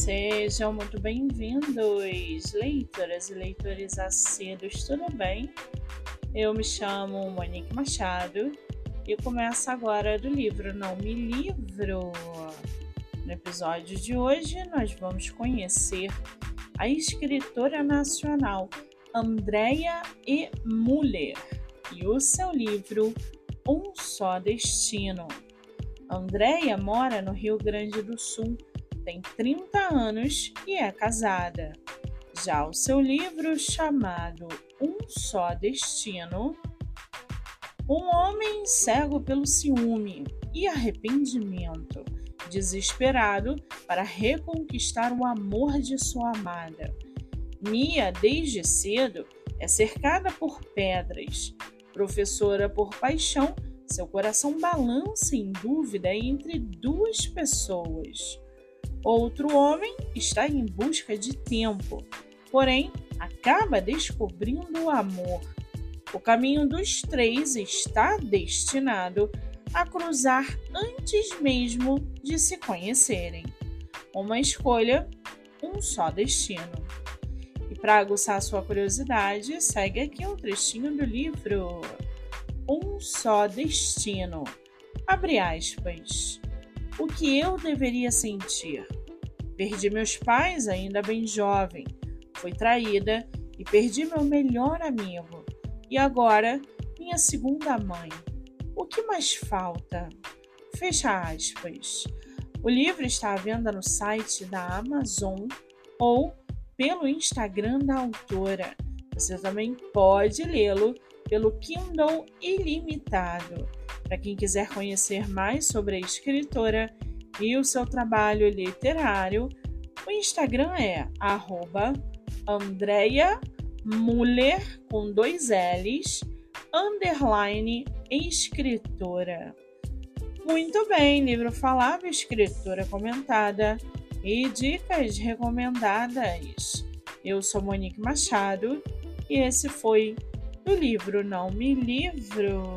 Sejam muito bem-vindos, leitoras e leitores assíduos, tudo bem? Eu me chamo Monique Machado e começo agora do livro Não Me Livro. No episódio de hoje, nós vamos conhecer a escritora nacional Andrea E. Muller e o seu livro Um Só Destino. Andrea mora no Rio Grande do Sul tem 30 anos e é casada. Já o seu livro chamado Um Só Destino, um homem cego pelo ciúme e arrependimento, desesperado para reconquistar o amor de sua amada. Mia, desde cedo, é cercada por pedras. Professora por paixão, seu coração balança em dúvida entre duas pessoas. Outro homem está em busca de tempo, porém acaba descobrindo o amor. O caminho dos três está destinado a cruzar antes mesmo de se conhecerem. Uma escolha, um só destino. E para aguçar sua curiosidade, segue aqui um trechinho do livro Um Só Destino. Abre aspas. O que eu deveria sentir? Perdi meus pais ainda bem jovem, fui traída e perdi meu melhor amigo. E agora, minha segunda mãe. O que mais falta? Fecha aspas. O livro está à venda no site da Amazon ou pelo Instagram da autora. Você também pode lê-lo pelo Kindle Ilimitado. Para quem quiser conhecer mais sobre a escritora e o seu trabalho literário, o Instagram é Andrea Muller com dois L's, underline escritora. Muito bem, livro falado, escritora comentada e dicas recomendadas. Eu sou Monique Machado e esse foi o livro Não Me Livro.